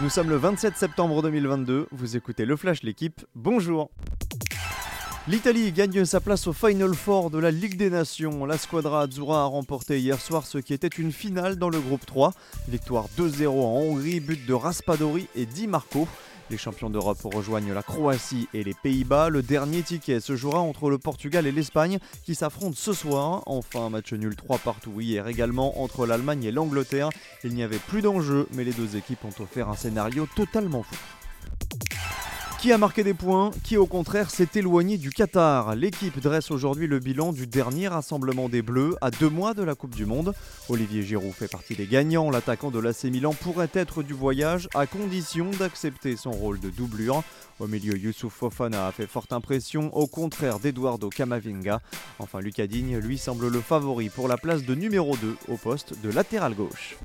Nous sommes le 27 septembre 2022, vous écoutez le Flash l'équipe, bonjour L'Italie gagne sa place au Final Four de la Ligue des Nations. La squadra Azzurra a remporté hier soir ce qui était une finale dans le groupe 3. Victoire 2-0 en Hongrie, but de Raspadori et Di Marco. Les champions d'Europe rejoignent la Croatie et les Pays-Bas. Le dernier ticket se jouera entre le Portugal et l'Espagne qui s'affrontent ce soir. Enfin, match nul 3 partout hier également entre l'Allemagne et l'Angleterre. Il n'y avait plus d'enjeu, mais les deux équipes ont offert un scénario totalement fou. Qui a marqué des points Qui au contraire s'est éloigné du Qatar L'équipe dresse aujourd'hui le bilan du dernier rassemblement des Bleus à deux mois de la Coupe du Monde. Olivier Giroud fait partie des gagnants. L'attaquant de l'AC Milan pourrait être du voyage à condition d'accepter son rôle de doublure. Au milieu, Youssouf Fofana a fait forte impression, au contraire d'Eduardo Camavinga. Enfin, Lucas Digne, lui, semble le favori pour la place de numéro 2 au poste de latéral gauche.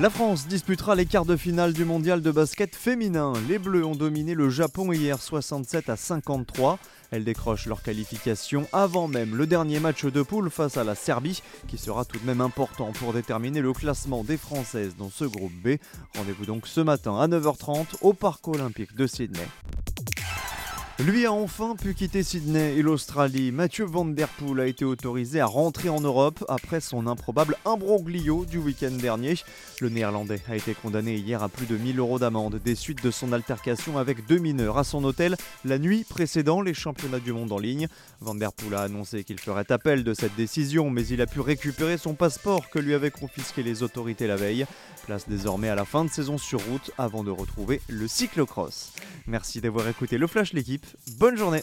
La France disputera les quarts de finale du mondial de basket féminin. Les Bleus ont dominé le Japon hier 67 à 53. Elles décrochent leur qualification avant même le dernier match de poule face à la Serbie, qui sera tout de même important pour déterminer le classement des Françaises dans ce groupe B. Rendez-vous donc ce matin à 9h30 au Parc olympique de Sydney. Lui a enfin pu quitter Sydney et l'Australie. Mathieu Van Der Poel a été autorisé à rentrer en Europe après son improbable imbroglio du week-end dernier. Le néerlandais a été condamné hier à plus de 1000 euros d'amende des suites de son altercation avec deux mineurs à son hôtel la nuit précédant les championnats du monde en ligne. Van Der Poel a annoncé qu'il ferait appel de cette décision, mais il a pu récupérer son passeport que lui avaient confisqué les autorités la veille. Place désormais à la fin de saison sur route avant de retrouver le cyclocross. Merci d'avoir écouté le Flash l'équipe. Bonne journée